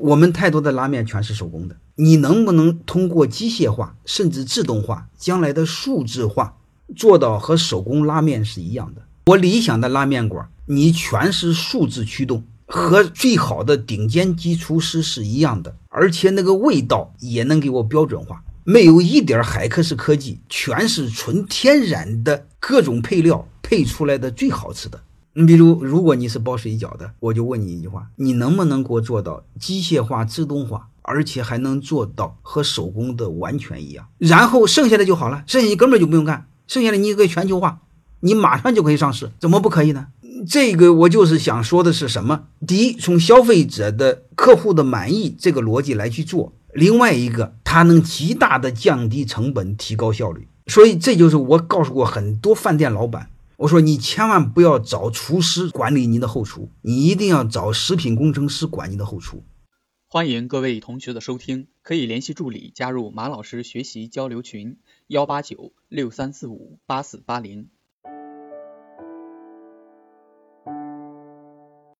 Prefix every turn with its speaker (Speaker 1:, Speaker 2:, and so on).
Speaker 1: 我们太多的拉面全是手工的，你能不能通过机械化甚至自动化，将来的数字化，做到和手工拉面是一样的？我理想的拉面馆，你全是数字驱动，和最好的顶尖级厨师是一样的，而且那个味道也能给我标准化，没有一点海克斯科技，全是纯天然的各种配料配出来的最好吃的。你比如，如果你是包水饺的，我就问你一句话：你能不能给我做到机械化、自动化，而且还能做到和手工的完全一样？然后剩下的就好了，剩下你根本就不用干，剩下的你可以全球化，你马上就可以上市，怎么不可以呢？这个我就是想说的是什么？第一，从消费者的客户的满意这个逻辑来去做；另外一个，它能极大的降低成本，提高效率。所以这就是我告诉过很多饭店老板。我说你千万不要找厨师管理您的后厨，你一定要找食品工程师管您的后厨。
Speaker 2: 欢迎各位同学的收听，可以联系助理加入马老师学习交流群：幺八九六三四五八四八零。